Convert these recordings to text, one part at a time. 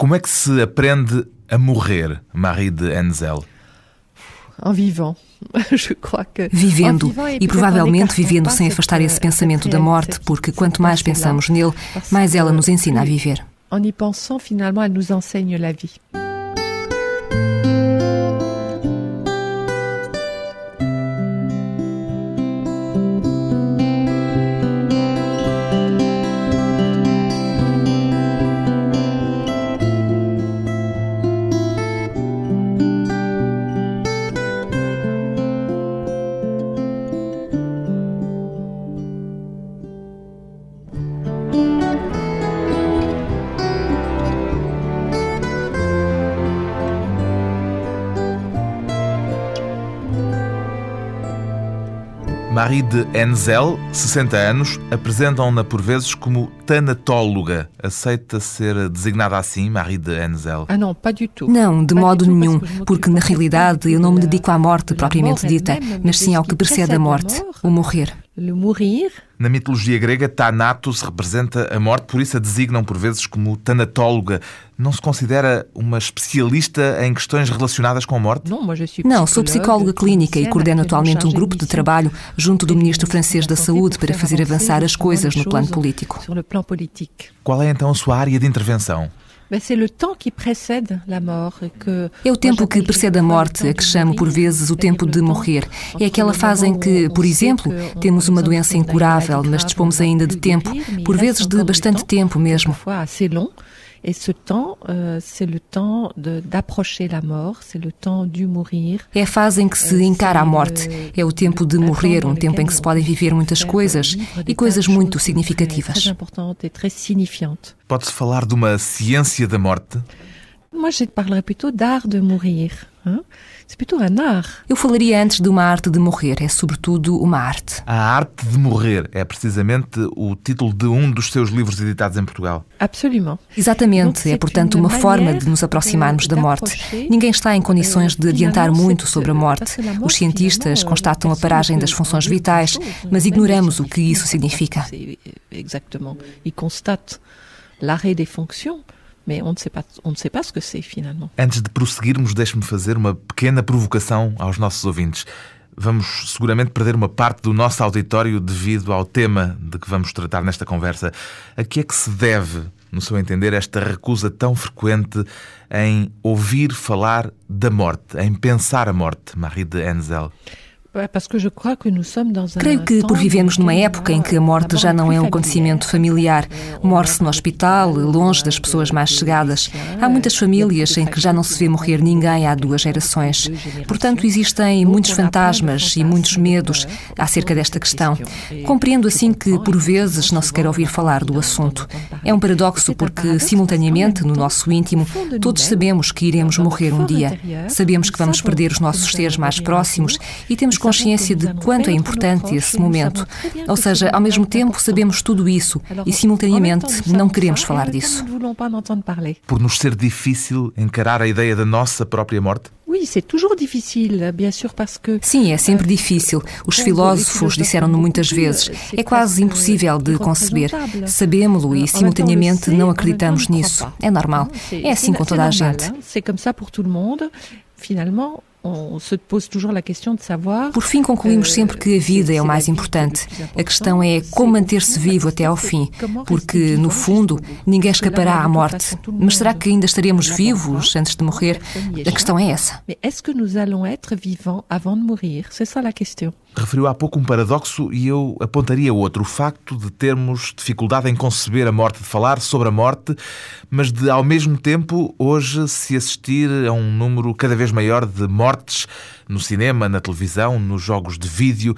Como é que se aprende a morrer, Marie de Enzel? Vivendo e provavelmente vivendo sem afastar esse pensamento da morte, porque quanto mais pensamos nele, mais ela nos ensina a viver. En y pensant, finalement, elle nous enseigne la vie. Marie de Enzel, 60 anos, apresentam-na por vezes como tanatóloga. Aceita ser designada assim, Marie de Enzel? Ah, não, pas du tout. Não, de modo nenhum, porque na realidade eu não me dedico à morte propriamente dita, mas sim ao que precede a morte, o morrer. Le mourir. Na mitologia grega, Thanatos representa a morte, por isso a designam por vezes como tanatóloga. Não se considera uma especialista em questões relacionadas com a morte? Não, sou psicóloga clínica e coordeno atualmente um grupo de trabalho junto do ministro francês da Saúde para fazer avançar as coisas no plano político. Qual é então a sua área de intervenção? É o tempo que precede a morte, a que chamo por vezes o tempo de morrer. É aquela fase em que, por exemplo, temos uma doença incurável, mas dispomos ainda de tempo, por vezes de bastante tempo mesmo. Et ce temps, euh, c'est le temps d'approcher la mort, c'est le temps du mourir. É a fase em que se encara a morte. É o tempo de morrer, um tempo em que se podem viver muitas coisas e coisas muito significativas. Pode-se falar de uma ciência da morte? Moi, je parlerais plutôt d'art de mourir. Hein? Eu falaria antes de uma arte de morrer, é sobretudo uma arte. A arte de morrer é precisamente o título de um dos seus livros editados em Portugal. Absolutamente. Exatamente, é portanto uma forma de nos aproximarmos da morte. Ninguém está em condições de adiantar muito sobre a morte. Os cientistas constatam a paragem das funções vitais, mas ignoramos o que isso significa. Exatamente. E constatam l'arrêt des fonctions mas on ne sait pas, on ne sait pas ce que c'est finalement. Antes de prosseguirmos, deixe-me fazer uma pequena provocação aos nossos ouvintes. Vamos seguramente perder uma parte do nosso auditório devido ao tema de que vamos tratar nesta conversa. A que é que se deve, no seu entender, esta recusa tão frequente em ouvir falar da morte, em pensar a morte, Marie de Enzel? Creio que por vivemos numa época em que a morte já não é um acontecimento familiar. Morre-se no hospital, longe das pessoas mais chegadas. Há muitas famílias em que já não se vê morrer ninguém há duas gerações. Portanto, existem muitos fantasmas e muitos medos acerca desta questão. Compreendo assim que, por vezes, não se quer ouvir falar do assunto. É um paradoxo porque, simultaneamente, no nosso íntimo, todos sabemos que iremos morrer um dia. Sabemos que vamos perder os nossos seres mais próximos e temos consciência de quanto é importante esse momento. Ou seja, ao mesmo tempo sabemos tudo isso e, simultaneamente, não queremos falar disso. Por nos ser difícil encarar a ideia da nossa própria morte? Sim, é sempre difícil. Os filósofos disseram-no muitas vezes. É quase impossível de conceber. Sabemos-lo e, simultaneamente, não acreditamos nisso. É normal. É assim com toda a gente. Por fim, concluímos euh, sempre que a vida é o mais importante. A questão é como manter-se vivo até ao fim, porque, no fundo, ninguém escapará à morte. Mas será que ainda estaremos vivos antes de morrer? A questão é essa. Mas est-ce que nous allons être vivants avant de mourir? C'est ça la question. Referiu há pouco um paradoxo e eu apontaria outro. O facto de termos dificuldade em conceber a morte, de falar sobre a morte, mas de, ao mesmo tempo, hoje se assistir a um número cada vez maior de mortes no cinema, na televisão, nos jogos de vídeo.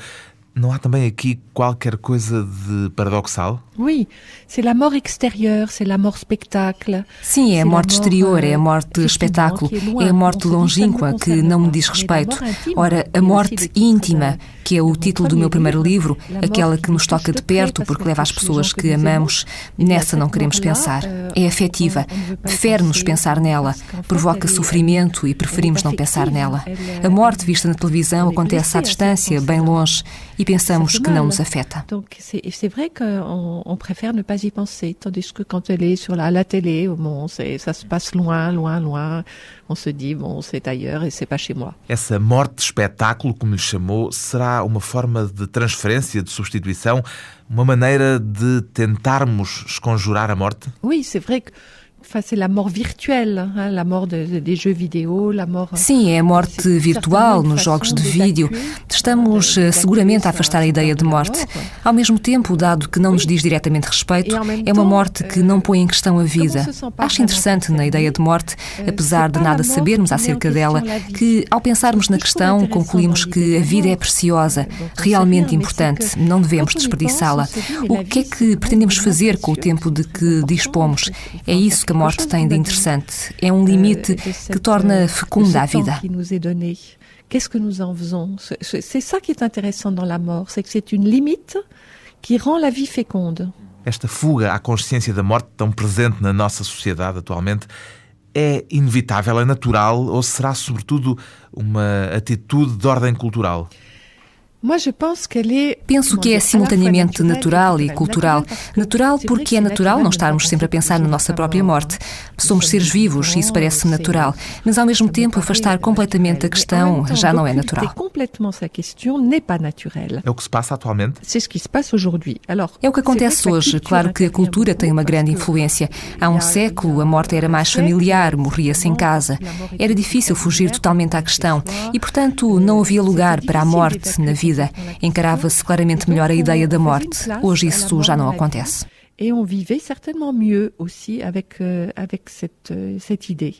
Não há também aqui qualquer coisa de paradoxal? Oui, c'est la mort extérieure, c'est la mort spectacle. Sim, é a morte exterior, é a morte espetáculo, é a morte longínqua que não me diz respeito. Ora, a morte íntima, que é o título do meu primeiro livro, aquela que nos toca de perto porque leva às pessoas que amamos, nessa não queremos pensar. É afetiva, prefere-nos pensar nela, provoca sofrimento e preferimos não pensar nela. A morte vista na televisão acontece à distância, bem longe, e pensamos que não nos afeta. Donc c'est vrai qu'on on préfère ne pas y penser, tandis que quand elle est sur la, la télé, bon, ça se passe loin, loin, loin. On se dit, bon, c'est ailleurs et c'est pas chez moi. Essa morte de espetáculo, como lhe chamou, será uma forma de transferência, de substituição, uma maneira de tentarmos esconjurar a morte? Oui, c'est vrai que Sim, é a morte virtual nos jogos de vídeo. Estamos eh, seguramente a afastar a ideia de morte. Ao mesmo tempo, dado que não nos diz diretamente respeito, é uma morte que não põe em questão a vida. Acho interessante na ideia de morte, euh, apesar de nada sabermos acerca dela, que ao pensarmos na questão concluímos que a vida é preciosa, realmente importante, não devemos desperdiçá-la. O que é que pretendemos fazer com o tempo de que dispomos? É isso que a morte tem de interessante. É um limite que torna fecunda a vida. Qu'est-ce que nous en faisons C'est ça qui est intéressant dans la mort, c'est que c'est une limite qui rend la vie féconde. Esta fuga à consciência da morte tão presente na nossa sociedade atualmente é inevitável, é natural ou será sobretudo uma atitude de ordem cultural? Penso que é simultaneamente natural e cultural. Natural porque é natural não estarmos sempre a pensar na nossa própria morte. Somos seres vivos e isso parece natural. Mas ao mesmo tempo, afastar completamente a questão já não é natural. É o que se passa atualmente? É o que acontece hoje. Claro que a cultura tem uma grande influência. Há um século, a morte era mais familiar, morria-se em casa. Era difícil fugir totalmente à questão e, portanto, não havia lugar para a morte na vida vida. Encarava-se claramente melhor a ideia da morte. Hoje isso já não acontece. Et on vivait certainement mieux aussi avec, euh, avec cette, euh, cette idée.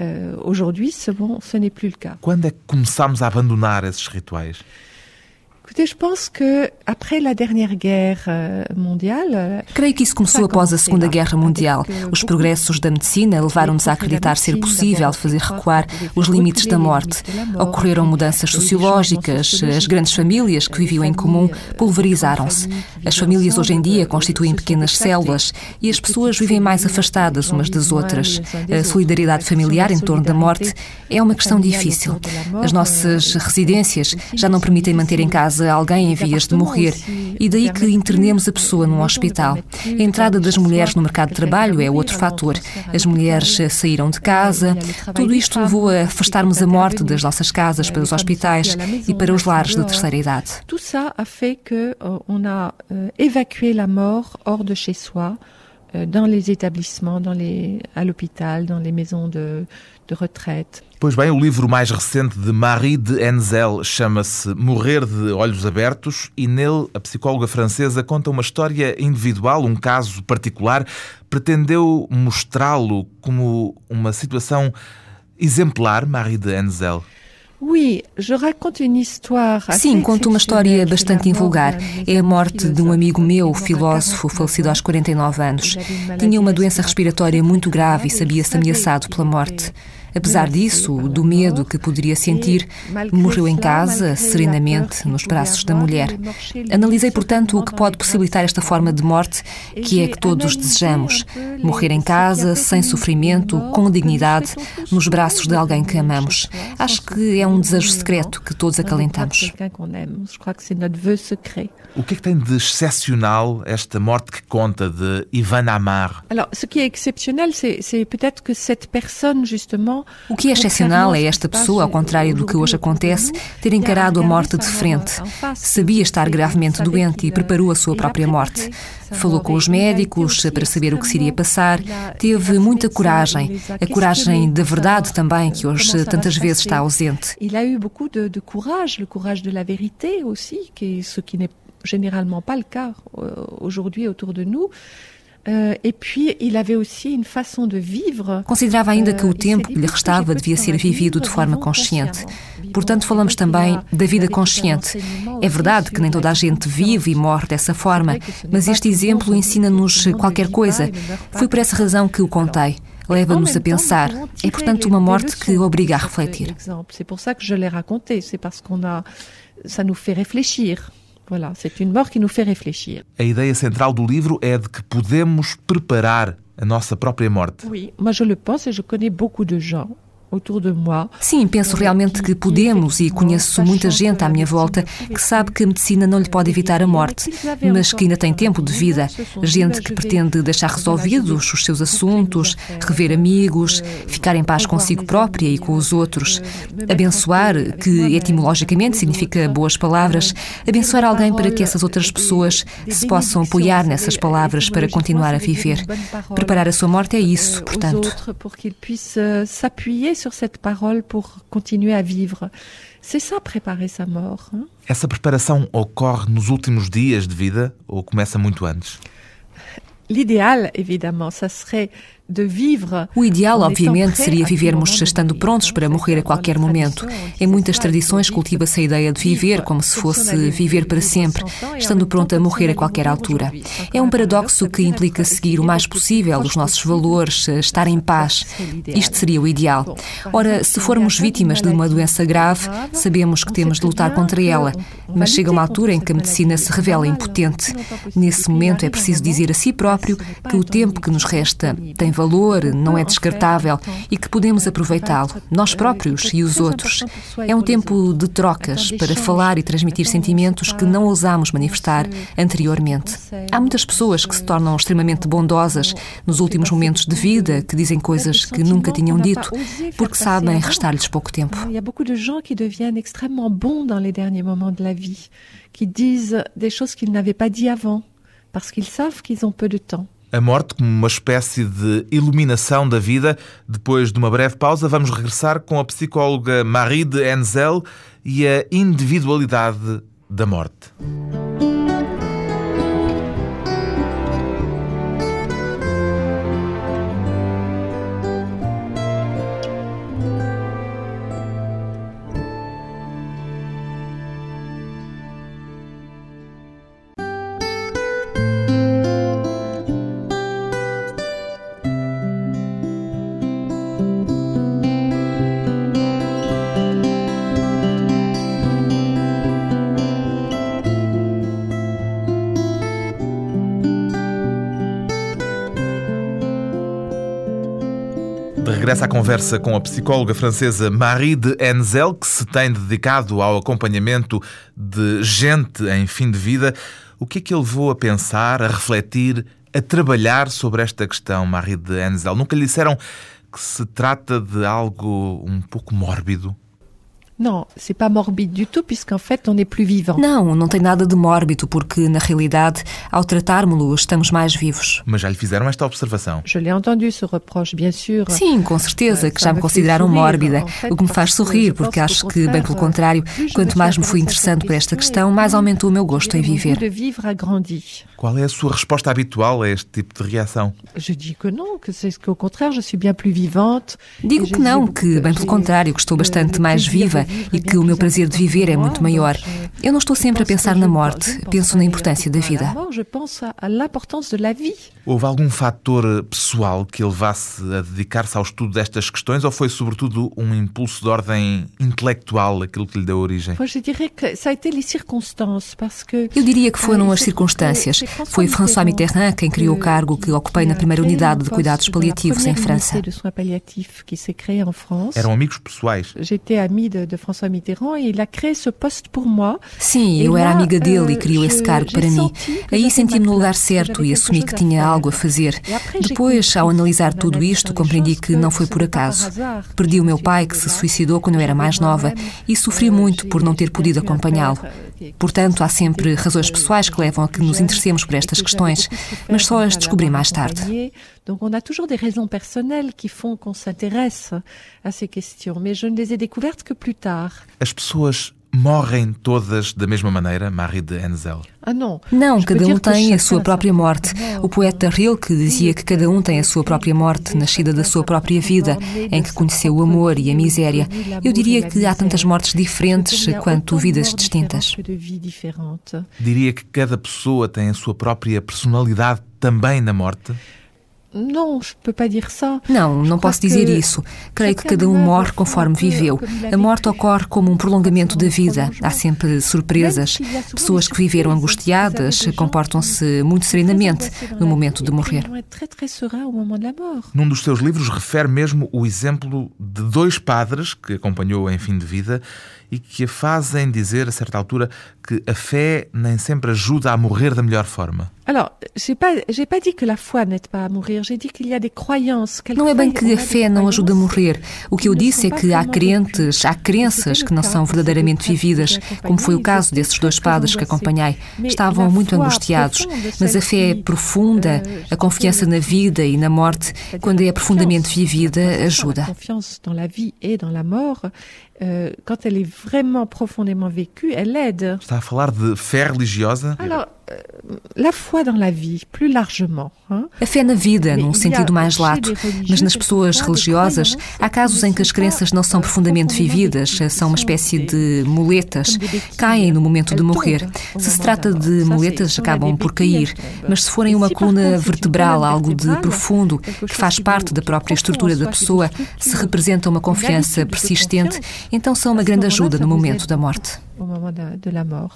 Euh, Aujourd'hui, ce, bon, ce n'est plus le cas. Quando é que começamos a abandonar esses rituais? Écoutez, je pense que après la dernière guerre euh, mondiale, Creio que isso começou após a Segunda Guerra Mundial. Os progressos da medicina levaram-nos a acreditar ser possível fazer recuar os limites da morte. Ocorreram mudanças sociológicas, as grandes famílias que viviam em comum pulverizaram-se. As famílias hoje em dia constituem pequenas células e as pessoas vivem mais afastadas umas das outras. A solidariedade familiar em torno da morte é uma questão difícil. As nossas residências já não permitem manter em casa casa alguém em vias de morrer e daí que internemos a pessoa num hospital. A entrada das mulheres no mercado de trabalho é outro fator. As mulheres saíram de casa. Tudo isto levou a afastarmos a morte das nossas casas para os hospitais e para os lares de terceira idade. Tudo isso a feito que euh, on a évacué a morte hors de chez soi. Euh, dans les établissements, dans les, à l'hôpital, dans les maisons de, de retraite. Pois bem, o livro mais recente de Marie de Enzel chama-se Morrer de Olhos Abertos e nele a psicóloga francesa conta uma história individual, um caso particular. Pretendeu mostrá-lo como uma situação exemplar, Marie de Enzel? Sim, conto uma história bastante invulgar. É a morte de um amigo meu, filósofo, falecido aos 49 anos. Tinha uma doença respiratória muito grave e sabia-se ameaçado pela morte. Apesar disso, do medo que poderia sentir, morreu em casa, serenamente, nos braços da mulher. Analisei, portanto, o que pode possibilitar esta forma de morte, que é que todos desejamos: morrer em casa, sem sofrimento, com dignidade, nos braços de alguém que amamos. Acho que é um desejo secreto que todos acalentamos. O que é que tem de excepcional esta morte que conta de Ivan Amar? Alors, ce qui est exceptionnel, c'est peut-être que cette personne, justement, o que é excepcional é esta pessoa, ao contrário do que hoje acontece, ter encarado a morte de frente. Sabia estar gravemente doente e preparou a sua própria morte. Falou com os médicos para saber o que se iria passar. Teve muita coragem, a coragem da verdade também, que hoje tantas vezes está ausente. Ele teve beaucoup de, de courage, le courage de la vérité aussi, que qui n'est généralement pas le cas euh, aujourd'hui autour de nous. Euh, Considerava ainda que o euh, tempo que lhe restava devia ser vivido de forma consciente. Portanto, falamos também da vida consciente. É verdade que nem toda a gente vive e morre dessa forma, mas este exemplo ensina-nos qualquer coisa. Foi por essa razão que o contei leva-nos a pensar. É, portanto, uma morte que obriga a refletir. É por isso que je l'ai raconté, c'est parce qu'on a, ça nous fait réfléchir. Voilà, c'est une mort qui nous fait réfléchir. A ideia central do livro é de que podemos preparar a nossa própria morte. Oui, moi je le pense et je connais beaucoup de gens Sim, penso realmente que podemos, e conheço muita gente à minha volta que sabe que a medicina não lhe pode evitar a morte, mas que ainda tem tempo de vida. Gente que pretende deixar resolvidos os seus assuntos, rever amigos, ficar em paz consigo própria e com os outros. Abençoar, que etimologicamente significa boas palavras, abençoar alguém para que essas outras pessoas se possam apoiar nessas palavras para continuar a viver. Preparar a sua morte é isso, portanto sur cette parole pour continuer à vivre. C'est ça, préparer sa mort. Hein? Essa preparação ocorre nos últimos dias de vida ou começa muito antes? L'idéal, évidemment, ça serait O ideal, obviamente, seria vivermos estando prontos para morrer a qualquer momento. Em muitas tradições cultiva-se a ideia de viver como se fosse viver para sempre, estando pronto a morrer a qualquer altura. É um paradoxo que implica seguir o mais possível os nossos valores, estar em paz. Isto seria o ideal. Ora, se formos vítimas de uma doença grave, sabemos que temos de lutar contra ela, mas chega uma altura em que a medicina se revela impotente. Nesse momento é preciso dizer a si próprio que o tempo que nos resta tem valor, não é descartável e que podemos aproveitá-lo, nós próprios e os outros. É um tempo de trocas para falar e transmitir sentimentos que não ousamos manifestar anteriormente. Há muitas pessoas que se tornam extremamente bondosas nos últimos momentos de vida, que dizem coisas que nunca tinham dito, porque sabem restar-lhes pouco tempo. Há beaucoup de gens qui deviennent extrêmement bons dans les derniers moments de la vie, qui disent des choses qu'ils n'avaient pas dit avant, parce qu'ils savent qu'ils ont peu de temps a morte como uma espécie de iluminação da vida. Depois de uma breve pausa, vamos regressar com a psicóloga Marie de Enzel e a individualidade da morte. Regressa à conversa com a psicóloga francesa Marie de Enzel, que se tem dedicado ao acompanhamento de gente em fim de vida. O que é que ele levou a pensar, a refletir, a trabalhar sobre esta questão, Marie de Enzel? Nunca lhe disseram que se trata de algo um pouco mórbido? Não, c'est pas morbide du tout, puisqu'en fait on est plus vivant. Não, não tem nada de mórbido, porque na realidade, ao tratarmos-lo, estamos mais vivos. Mas já lhe fizeram esta observação? Je l'ai entendu ce reproche, bien sûr. Sim, com certeza, que já me consideraram mórbida, o que me faz sorrir, porque acho que, bem pelo contrário, quanto mais me fui interessando por esta questão, mais aumentou o meu gosto em viver. Qual é a sua resposta habitual a este tipo de reação? Je dis que non, que c'est que au contraire, je suis bien plus vivante. Digo que não, que bem pelo contrário, que estou bastante mais viva e que o meu prazer de viver é muito maior. Eu não estou sempre a pensar na morte, penso na importância da vida. Houve algum fator pessoal que levasse a dedicar-se ao estudo destas questões ou foi sobretudo um impulso de ordem intelectual aquilo que lhe deu origem? Eu diria que foram as circunstâncias. Foi François Mitterrand quem criou o cargo que ocupei na primeira unidade de cuidados paliativos em França. Eram amigos pessoais. François Mitterrand e créé ce poste pour moi. Sim, eu era amiga dele e euh, criou esse cargo para mim. Aí senti-me no lugar certo e assumi que tinha algo a fazer. Depois, ao analisar tudo isto, compreendi que não foi por acaso. Perdi o meu pai, que se suicidou quando eu era mais nova, e sofri muito por não ter podido acompanhá-lo. Portanto, há sempre razões pessoais que levam a que nos interessemos por estas questões, mas só as descobri mais tarde. Donc on a toujours des raisons personnelles qui font qu'on s'intéresse à ces questions, mais je ne les ai découvertes que plus tard. As pessoas morrem todas da mesma maneira, Marie de Enzel? Ah, não. Não, cada um tem a sua própria morte. O poeta Rilke dizia que cada um tem a sua própria morte, nascida da sua própria vida, em que conheceu o amor e a miséria. Eu diria que há tantas mortes diferentes quanto vidas distintas. Diria que cada pessoa tem a sua própria personalidade também na morte? Não, je peux pas dire ça. Não, não posso dizer isso. Creio que cada um morre conforme viveu. A morte ocorre como um prolongamento da vida. Há sempre surpresas. Pessoas que viveram angustiadas comportam-se muito serenamente no momento de morrer. Num dos seus livros refere mesmo o exemplo de dois padres que acompanhou em fim de vida e que a fazem dizer, a certa altura, que a fé nem sempre ajuda a morrer da melhor forma. Não é bem que a fé não ajuda a morrer. O que eu disse é que há crentes, há crenças que não são verdadeiramente vividas, como foi o caso desses dois padres que acompanhei. Estavam muito angustiados, mas a fé é profunda, euh, a confiança na vida e na morte, quando é profundamente vivida, ajuda. Euh, quand elle est vraiment profondément vécue, elle aide. Está a falar de fé religiosa? Alors, la foi dans la vie, plus largement. A fé na vida, num sentido mais lato, mas nas pessoas religiosas há casos em que as crenças não são profundamente vividas, são uma espécie de muletas, caem no momento de morrer. Se se trata de muletas, acabam por cair, mas se forem uma coluna vertebral, algo de profundo, que faz parte da própria estrutura da pessoa, se representa uma confiança persistente, então são uma grande ajuda no momento da morte.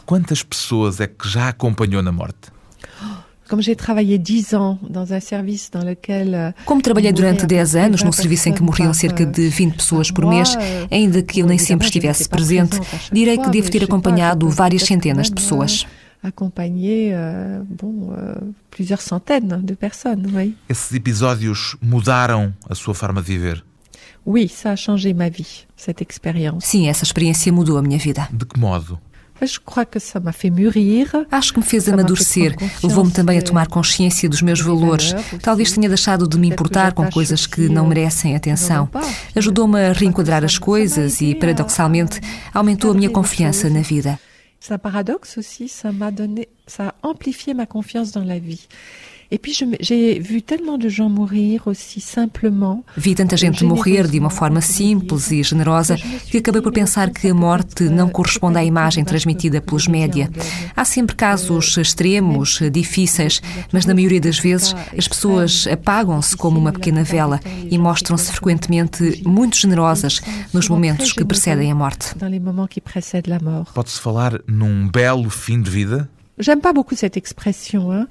Quantas pessoas é que já acompanhou na morte? Como trabalhei durante 10 anos num serviço em que morriam cerca de 20 pessoas por mês, ainda que eu nem sempre estivesse presente, direi que devo ter acompanhado várias centenas de pessoas. Acompanhei, euh, bom, euh, plusieurs centaines de personnes, oui. Esses episódios mudaram a sua forma de viver? Oui, ça a changé ma vie, cette expérience. Sim, essa experiência mudou a minha vida. De que modo? Acho que me fez amadurecer, levou-me também a tomar consciência dos meus valores. Talvez tenha deixado de me importar com coisas que não merecem atenção. Ajudou-me a reenquadrar as coisas e, paradoxalmente, aumentou a minha confiança na vida. C'est un paradoxe aussi, ça m'a donné, ça a amplifié ma confiance dans la vie. Vi tanta gente morrer de uma forma simples e generosa que acabei por pensar que a morte não corresponde à imagem transmitida pelos média. Há sempre casos extremos, difíceis, mas na maioria das vezes as pessoas apagam-se como uma pequena vela e mostram-se frequentemente muito generosas nos momentos que precedem a morte. Pode-se falar num belo fim de vida? J'aime pas beaucoup cette expression, hein?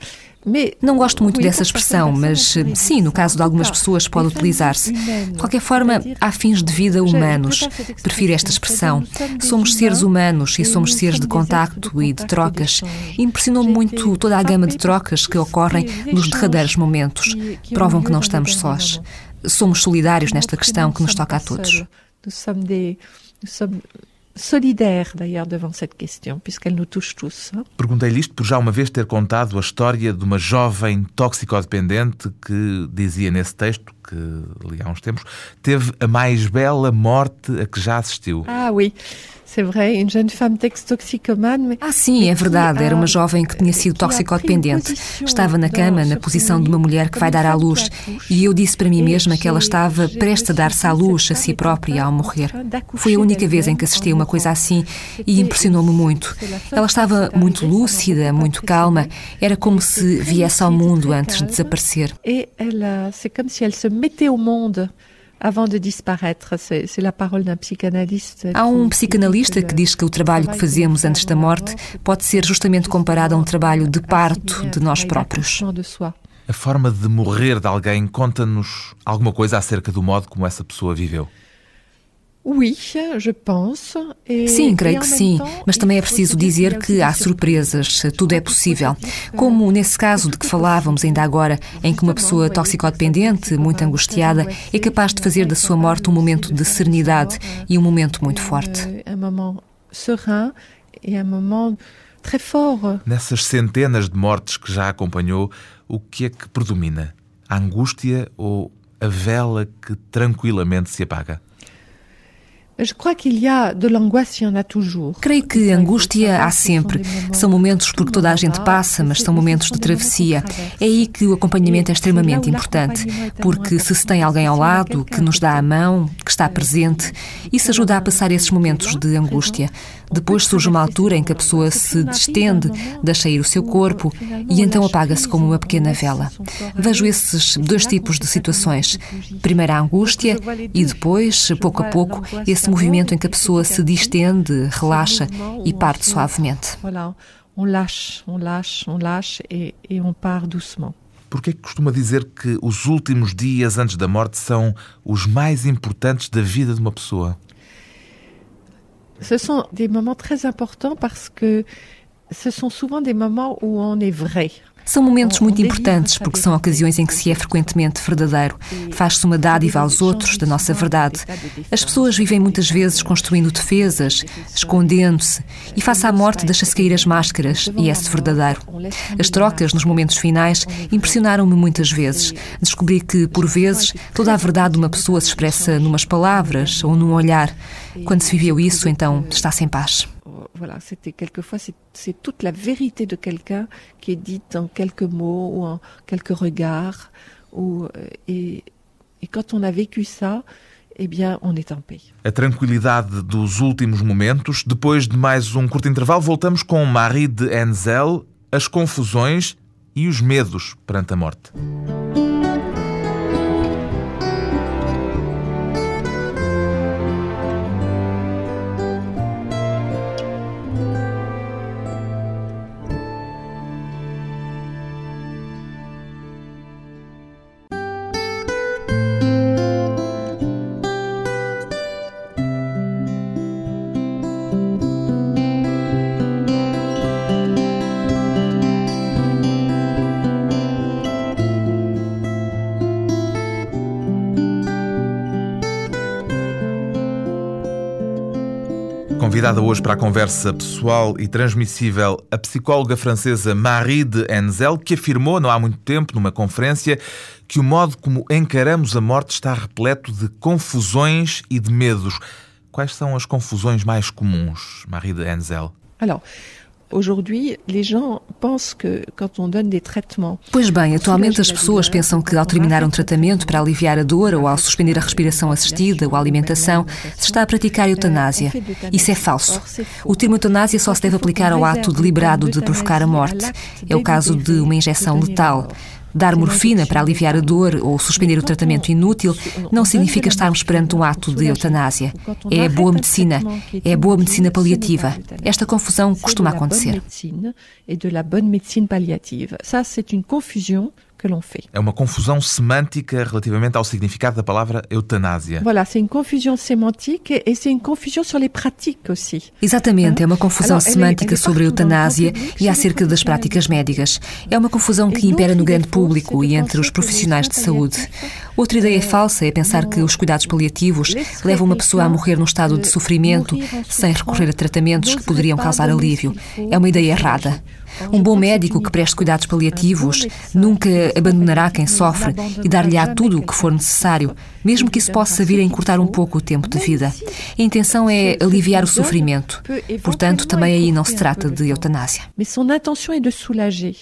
Não gosto muito dessa expressão, mas sim, no caso de algumas pessoas pode utilizar-se. De qualquer forma, há fins de vida humanos. Prefiro esta expressão. Somos seres humanos e somos seres de contacto e de trocas. Impressionou-me muito toda a gama de trocas que ocorrem nos derradeiros momentos. Provam que não estamos sós. Somos solidários nesta questão que nos toca a todos solidaire d'ailleurs devant cette question, puisqu'elle nous touche tous. Perguntei-lhe isto por já uma vez ter contado a história de uma jovem toxicodependente que dizia nesse texto, que li há uns tempos, teve a mais bela morte a que já assistiu. Ah, oui. Ah, sim, é verdade. Era uma jovem que tinha sido toxicodependente. Estava na cama, na posição de uma mulher que vai dar à luz. E eu disse para mim mesma que ela estava prestes a dar-se à luz a si própria ao morrer. Foi a única vez em que assisti a uma coisa assim e impressionou-me muito. Ela estava muito lúcida, muito calma. Era como se viesse ao mundo antes de desaparecer. E ela, é como se ela se metesse ao mundo avant de disparaître. C'est la parole d'un psychanalyste. Há um psicanalista que diz que o trabalho que fazemos antes da morte pode ser justamente comparado a um trabalho de parto de nós próprios. A forma de morrer de alguém conta-nos alguma coisa acerca do modo como essa pessoa viveu. Sim, creio que sim, mas também é preciso dizer que há surpresas, tudo é possível. Como nesse caso de que falávamos ainda agora, em que uma pessoa toxicodependente, muito angustiada, é capaz de fazer da sua morte um momento de serenidade e um momento muito forte. Nessas centenas de mortes que já acompanhou, o que é que predomina? A angústia ou a vela que tranquilamente se apaga? Creio que angústia há sempre. São momentos por que toda a gente passa, mas são momentos de travessia. É aí que o acompanhamento é extremamente importante, porque se se tem alguém ao lado que nos dá a mão, que está presente, isso ajuda a passar esses momentos de angústia. Depois surge uma altura em que a pessoa se distende, deixa ir o seu corpo e então apaga-se como uma pequena vela. Vejo esses dois tipos de situações. Primeiro a angústia e depois, pouco a pouco, esse movimento em que a pessoa se distende, relaxa e parte suavemente. On lâche, on lâche, on lâche et, et on part doucement. Por que costuma dizer que os últimos dias antes da morte são os mais importantes da vida de uma pessoa? Ce sont des moments très importants parce que ce sont souvent des moments où on est vrai. São momentos muito importantes porque são ocasiões em que se é frequentemente verdadeiro. Faz-se uma dádiva aos outros da nossa verdade. As pessoas vivem muitas vezes construindo defesas, escondendo-se, e face à morte deixa-se cair as máscaras e é-se verdadeiro. As trocas nos momentos finais impressionaram-me muitas vezes. Descobri que, por vezes, toda a verdade de uma pessoa se expressa numas palavras ou num olhar. Quando se viveu isso, então está-se em paz. Voilà, c'était quelquefois c'est toute la vérité de quelqu'un qui est dite en quelques mots ou en quelques regards. Ou, euh, et, et quand on a vécu ça, eh bien, on est en paix. A tranquilidade dos últimos momentos. Depois de mais um curto intervalo, voltamos com Marie de Enzel, as confusões e os medos perante a morte. Convidada hoje para a conversa pessoal e transmissível a psicóloga francesa Marie de Enzel, que afirmou não há muito tempo, numa conferência, que o modo como encaramos a morte está repleto de confusões e de medos. Quais são as confusões mais comuns, Marie de Enzel? Alors, Aujourd'hui, les gens pensent que quand on donne des traitements. Pois bem, atualmente as pessoas pensam que ao terminar um tratamento para aliviar a dor ou ao suspender a respiração assistida ou a alimentação, se está a praticar eutanásia. Isso é falso. O termo eutanásia só se deve aplicar ao ato deliberado de provocar a morte. É o caso de uma injeção letal. Dar morfina para aliviar a dor ou suspender o tratamento inútil não significa estarmos perante um ato de eutanásia. É boa medicina, é boa medicina paliativa. Esta confusão costuma acontecer. Que l'on fait. É uma confusão semântica relativamente ao significado da palavra eutanásia. Voilà, c'est une confusion sémantique et c'est une confusion sur les pratiques aussi. Exatamente, é uma confusão semântica sobre a eutanásia e acerca das práticas médicas. É uma confusão que impera no grande público e entre os profissionais de saúde. Outra ideia falsa é pensar que os cuidados paliativos levam uma pessoa a morrer num estado de sofrimento sem recorrer a tratamentos que poderiam causar alívio. É uma ideia errada. Um bom médico que preste cuidados paliativos nunca abandonará quem sofre e dar-lhe-á tudo o que for necessário, mesmo que isso possa vir a encurtar um pouco o tempo de vida. A intenção é aliviar o sofrimento. Portanto, também aí não se trata de eutanásia. Mas sua intenção é de soulager.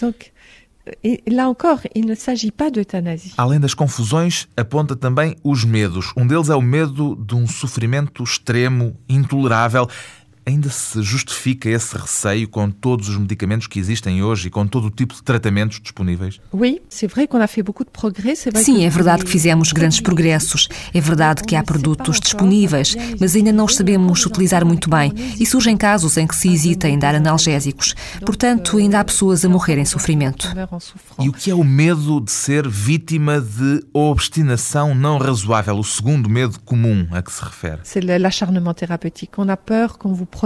Donc, e encore, il ne s'agit pas d'euthanasie. Além das confusões, aponta também os medos. Um deles é o medo de um sofrimento extremo, intolerável. Ainda se justifica esse receio com todos os medicamentos que existem hoje e com todo o tipo de tratamentos disponíveis? Sim, é verdade que fizemos grandes progressos. É verdade que há produtos disponíveis, mas ainda não os sabemos utilizar muito bem e surgem casos em que se hesita em dar analgésicos. Portanto, ainda há pessoas a morrer em sofrimento. E o que é o medo de ser vítima de obstinação não razoável, o segundo medo comum a que se refere? C'est l'acharnement thérapeutique. On a peur qu'on vous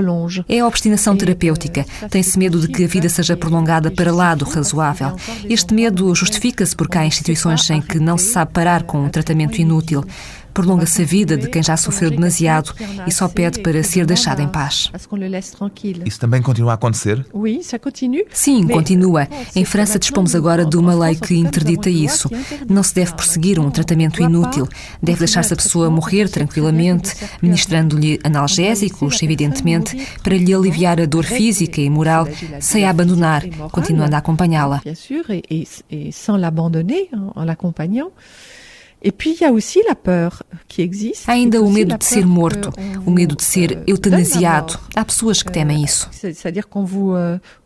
é a obstinação terapêutica. Tem-se medo de que a vida seja prolongada para lá do razoável. Este medo justifica-se porque há instituições em que não se sabe parar com um tratamento inútil. Prolonga-se a vida de quem já sofreu demasiado e só pede para ser deixado em paz. Isso também continua a acontecer? Sim, continua. Em França dispomos agora de uma lei que interdita isso. Não se deve prosseguir um tratamento inútil. Deve deixar-se a pessoa morrer tranquilamente, ministrando-lhe analgésicos, evidentemente, para lhe aliviar a dor física e moral, sem a abandonar, continuando a acompanhá-la. Há ainda o medo de ser morto, o medo de ser eutanasiado. Há pessoas que temem isso. C'est- C'est-à-dire qu'on vous,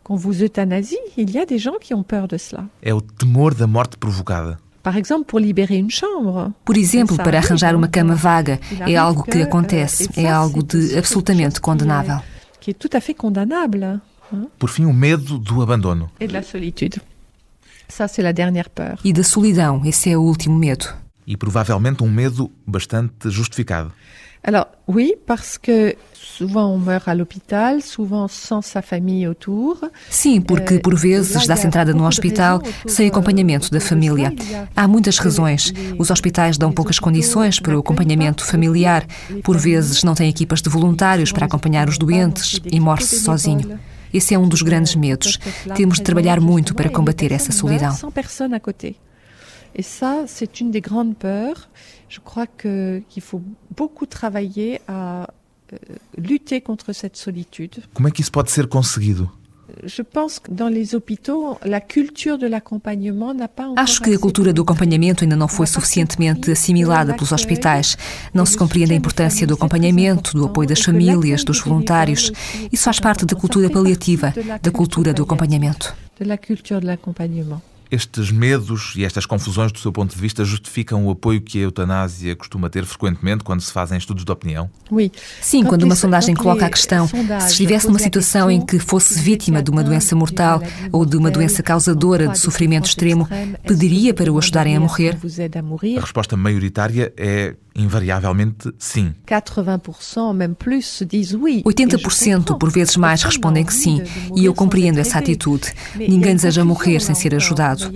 qu'on vous euthanasie. Il y a des gens qui ont peur de cela. É o temor da morte provocada. Par exemple, pour libérer une chambre. Por exemplo, para arranjar uma cama vaga, é algo que acontece, euh, é algo de absolutamente condenável. est- Qui est tout à fait condamnable. hein, Por fim, o medo do abandono. Et de la solitude. Ça, c'est la dernière peur. E da solidão, esse é o último medo. E provavelmente um medo bastante justificado. Alors, oui, parce que souvent on meurt à l'hôpital, souvent sans sa famille autour. Sim, porque por vezes dá-se entrada no hospital sem acompanhamento da família. Há muitas razões. Os hospitais dão poucas condições para o acompanhamento familiar. Por vezes não têm equipas de voluntários para acompanhar os doentes e morre-se sozinho. Esse é um dos grandes medos. Temos de trabalhar muito para combater essa solidão. Et ça, c'est une des grandes peurs. Je crois que qu'il faut beaucoup travailler à euh, lutter contre cette solitude. Como é que isso pode ser conseguido? Je pense que dans les hôpitaux, la culture de l'accompagnement n'a pas encore Acho que a cultura do acompanhamento ainda não foi suficientemente assimilada pelos hospitais. Não se compreende a importância do acompanhamento, do apoio das famílias, dos voluntários. Isso faz parte da cultura paliativa, da cultura do acompanhamento. Estes medos e estas confusões, do seu ponto de vista, justificam o apoio que a eutanásia costuma ter frequentemente quando se fazem estudos de opinião? Sim, Quand quando uma sondagem coloca a questão se estivesse numa la situação em que fosse se vítima de uma doença mortal ou de uma doença causadora de sofrimento extremo, est-ce pediria para o ajudarem a demanderiez morrer? A resposta maioritária é, invariavelmente, sim. 80%, même plus, se disent oui. 80% por vezes mais respondem que sim, e eu compreendo essa atitude. Ninguém deseja morrer sem ser ajudado.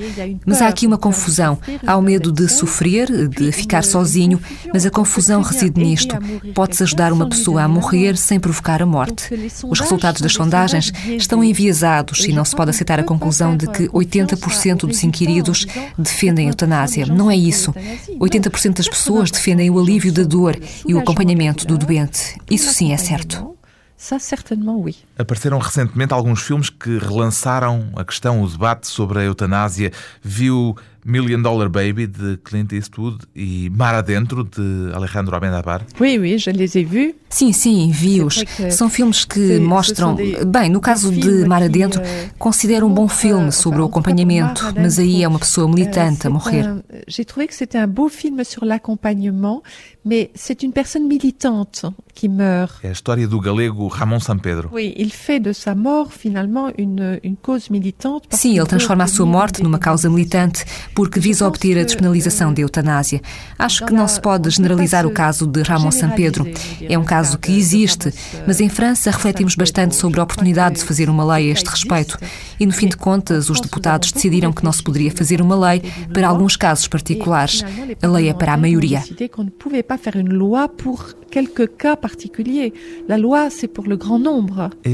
Mas há aqui uma confusão. Há o medo de sofrer, de ficar sozinho, mas a confusão reside nisto. Pode-se ajudar uma pessoa a morrer sem provocar a morte. Os resultados das sondagens estão enviesados e não se pode aceitar a conclusão de que 80% dos inquiridos defendem a eutanásia. Não é isso. 80% das pessoas defendem o alívio da dor e o acompanhamento do doente. Isso sim é certo. Ça, certainement, oui. Apareceram recentemente alguns filmes que relançaram a questão, o debate sobre a eutanásia. Viu Million Dollar Baby, de Clint Eastwood, e Mar Adentro, de Alejandro Amenábar. Oui, oui, je les ai vus. Sim, sim, vi-os. São filmes que mostram. Bem, no caso de Mar Adentro, considero um bom filme sobre o acompanhamento, mas aí é uma pessoa militante a morrer. J'ai trouvé que c'était un beau film sur l'accompagnement, mais c'est une personne militante qui meurt. É a história do galego Ramon Sampedro. Oui, il fait de sa mort finalement une, une cause militante. parce Sim, ele transforma a sua obtenir morte numa causa militante porque visa obter a despenalização da eutanásia. Acho que não se pode generalizar o caso de Ramon Sampedro. É um caso que existe, mas em França refletimos bastante sobre a oportunidade de fazer uma lei a este respeito. E no fim de contas, os deputados decidiram que não se poderia fazer uma lei para alguns casos particulares. A lei é para a maioria. décidé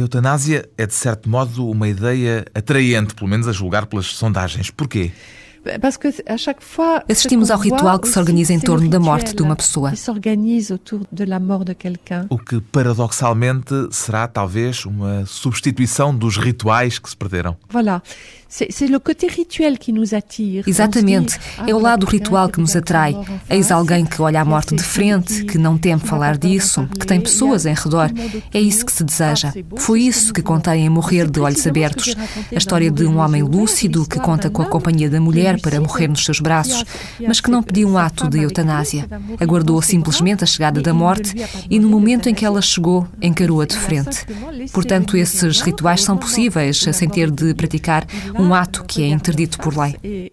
eutanásia é, de certo modo, uma ideia atraente, pelo menos a julgar pelas sondagens. Porquê? Assistimos ao ritual que se organiza em torno da morte de uma pessoa. O que, paradoxalmente, será talvez uma substituição dos rituais que se perderam. Voilà. Exatamente. É o ah, lado ritual que nos atrai. Eis alguém que olha a morte de frente, que não teme falar disso, que tem pessoas em redor. É isso que se deseja. Foi isso que contei em Morrer de Olhos Abertos. A história de um homem lúcido que conta com a companhia da mulher para morrer nos seus braços, mas que não pediu um ato de eutanásia. Aguardou simplesmente a chegada da morte e no momento em que ela chegou, encarou-a de frente. laissé Portanto, esses rituais são moment possíveis, sem ter de praticar um ato que é interdito por lei.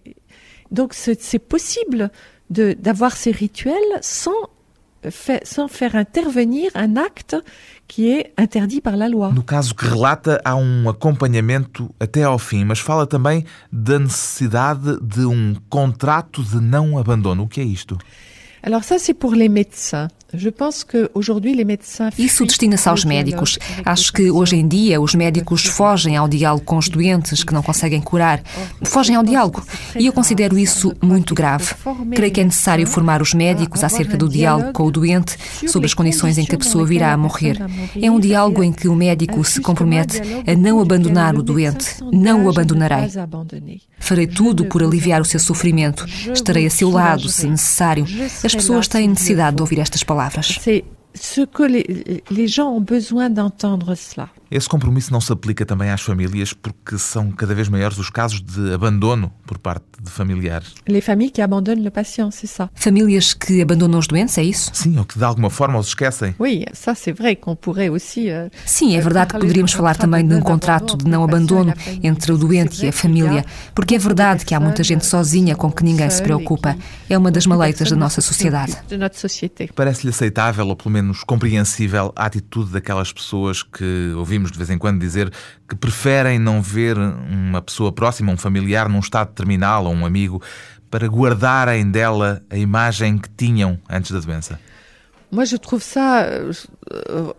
Donc c'est possible de d'avoir ces rituels sans fa- sans faire intervenir un acte qui est interdit par la loi. No caso que relata, há um acompanhamento até ao fim, mas fala também da necessidade de um contrato de não abandono. O que é isto? Alors ça, c'est pour les médecins. Isso destina-se aos médicos. Acho que hoje em dia os médicos fogem ao diálogo com os doentes que não conseguem curar. Fogem ao diálogo. E eu considero isso muito grave. Creio que é necessário formar os médicos acerca do diálogo com o doente sobre as condições em que a pessoa virá a morrer. É um diálogo em que o médico se compromete a não abandonar o doente. Não o abandonarei. Farei tudo por aliviar o seu sofrimento. Estarei a seu lado, se necessário. As pessoas têm necessidade de ouvir estas palavras. Ce que les gens ont besoin d'entendre cela. Esse compromisso não se aplica também às famílias porque são cada vez maiores os casos de abandono por parte de familiares. Les familles qui abandonnent le patient, c'est ça. Famílias que abandonam os doentes, é isso? Sim, ou que de alguma forma os esquecem. Oui, ça c'est vrai qu'on pourrait aussi. Uh, Sim, é verdade que poderíamos falar também de um contrato de não abandono entre o doente e a família, porque é verdade que há muita gente sozinha com que ninguém se preocupa. É uma das maleitas da nossa sociedade. Parece-lhe aceitável ou pelo menos compreensível a atitude daquelas pessoas que ouvimos ouvimos de vez em quando dizer que preferem não ver uma pessoa próxima, um familiar, num estado terminal ou um amigo, para guardarem dela a imagem que tinham antes da doença. Moi, je trouve ça, euh,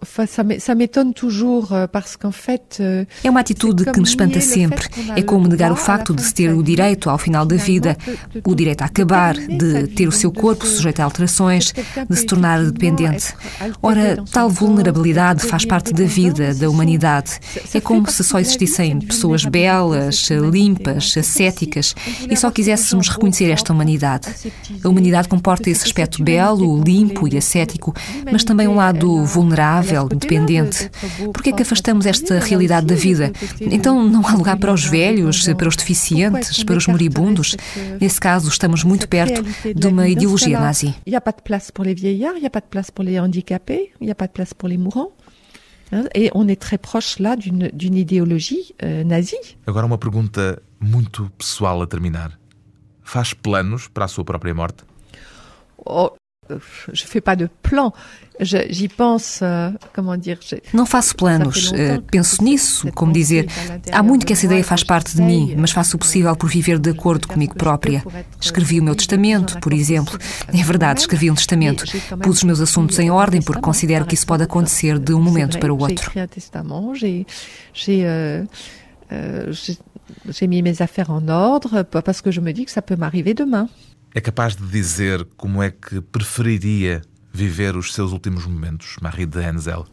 ça, m'étonne toujours euh, parce qu'en fait. Euh, é uma atitude que me espanta sempre. É como negar o facto de se ter o direito ao final da vida, o direito a acabar, de ter o seu corpo sujeito a alterações, de se tornar dependente. Ora, tal vulnerabilidade faz parte da vida, da humanidade. É como se só existissem pessoas belas, limpas, ascéticas e só quiséssemos reconhecer esta humanidade. A humanidade comporta esse aspecto belo, limpo e ascético mas também um lado vulnerável, dependente. Por que é que afastamos esta realidade da vida? Então não há lugar para os velhos, para os deficientes, para os moribundos? Nesse caso, estamos muito perto de uma ideologia nazi. Il n'y a pas de place pour les vieillards, il n'y a pas de place pour les handicapés, il n'y a pas de place pour les mourants. Et on est très proche là d'une idéologie euh, nazie. Agora uma pergunta muito pessoal a terminar. Faz planos para a sua própria morte? Oh, je fais pas de plan. J'y pense, euh, comment dire. Não faço planos. Eh, penso nisso, como dizer. Há muito que essa ideia faz parte de mim, mas faço o possível por viver de acordo comigo própria. Escrevi o meu testamento, por exemplo. É verdade, escrevi um testamento. Pus os meus assuntos em ordem porque considero que isso pode acontecer de um momento para o outro. Euh, euh, j'ai mis mes affaires en ordre parce que je me dis que ça peut m'arriver demain. É capaz de dizer como é que preferiria viver os seus últimos momentos, Marie de Henzel?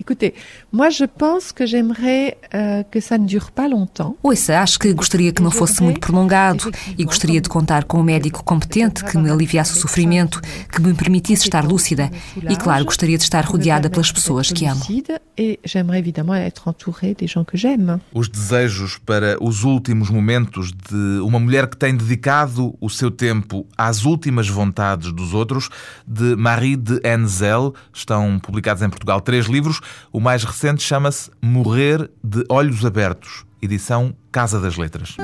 Écoutez, moi je pense que j'aimerais uh, que ça ne dure pas longtemps. Ouça, acho que gostaria que não fosse muito prolongado e gostaria de contar com um médico competente que me aliviasse o sofrimento, que me permitisse estar lúcida e, claro, gostaria de estar rodeada pelas pessoas que amo. E j'aimerais évidemment être entourée des gens que j'aime. Os desejos para os últimos momentos de uma mulher que tem dedicado o seu tempo às últimas vontades dos outros, de Marie de Henzel, estão publicados em Portugal três livros. O mais recente chama-se Morrer de Olhos Abertos, edição Casa das Letras.